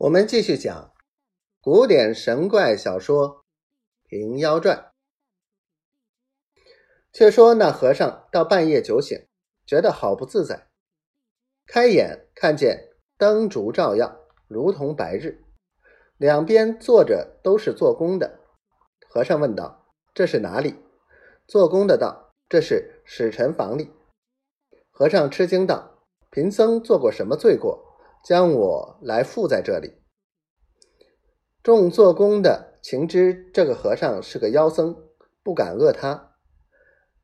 我们继续讲古典神怪小说《平妖传》。却说那和尚到半夜酒醒，觉得好不自在。开眼看见灯烛照耀，如同白日。两边坐着都是做工的。和尚问道：“这是哪里？”做工的道：“这是使臣房里。”和尚吃惊道：“贫僧做过什么罪过？”将我来附在这里。众做工的情知这个和尚是个妖僧，不敢恶他。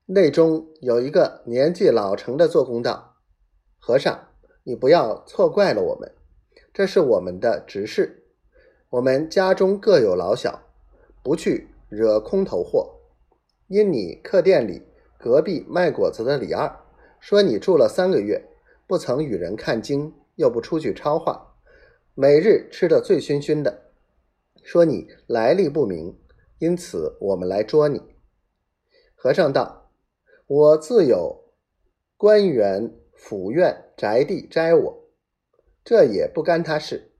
内中有一个年纪老成的做工道：“和尚，你不要错怪了我们，这是我们的执事。我们家中各有老小，不去惹空头货。因你客店里隔壁卖果子的李二说你住了三个月，不曾与人看经。”又不出去抄话，每日吃得醉醺醺的，说你来历不明，因此我们来捉你。和尚道：“我自有官员、府院、宅地摘我，这也不干他事。”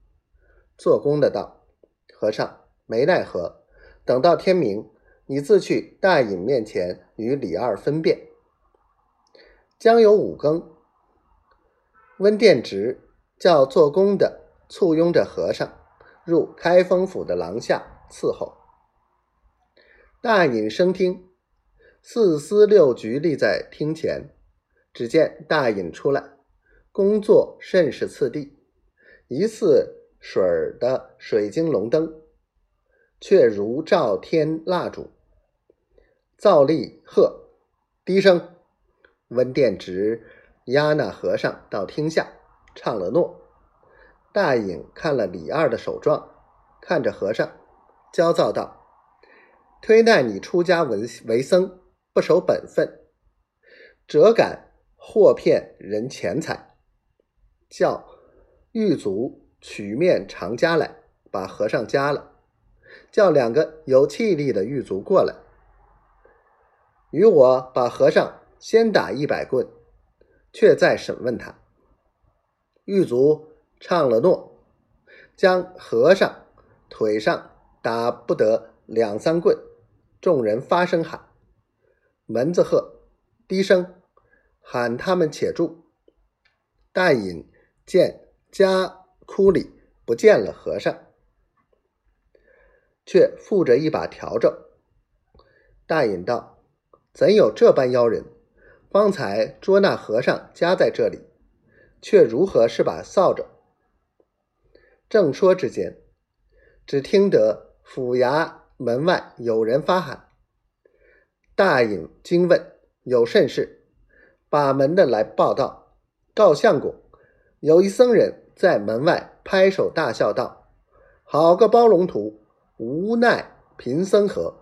做工的道：“和尚没奈何，等到天明，你自去大隐面前与李二分辨。”将有五更，温殿直。叫做工的簇拥着和尚入开封府的廊下伺候。大隐升厅，四司六局立在厅前。只见大隐出来，工作甚是次第，疑似水儿的水晶龙灯，却如照天蜡烛。造立喝，低声，温殿直押那和尚到厅下。唱了诺，大隐看了李二的手状，看着和尚，焦躁道：“推奈你出家为为僧，不守本分，辄敢惑骗人钱财，叫狱卒取面长枷来，把和尚夹了，叫两个有气力的狱卒过来，与我把和尚先打一百棍，却再审问他。”狱卒唱了诺，将和尚腿上打不得两三棍，众人发声喊，门子喝，低声喊他们且住。大隐见家窟里不见了和尚，却附着一把笤帚。大隐道：“怎有这般妖人？方才捉那和尚夹在这里。”却如何是把扫帚？正说之间，只听得府衙门外有人发喊。大隐惊问有甚事，把门的来报道：告相公，有一僧人在门外拍手大笑道：“好个包龙图，无奈贫僧何？”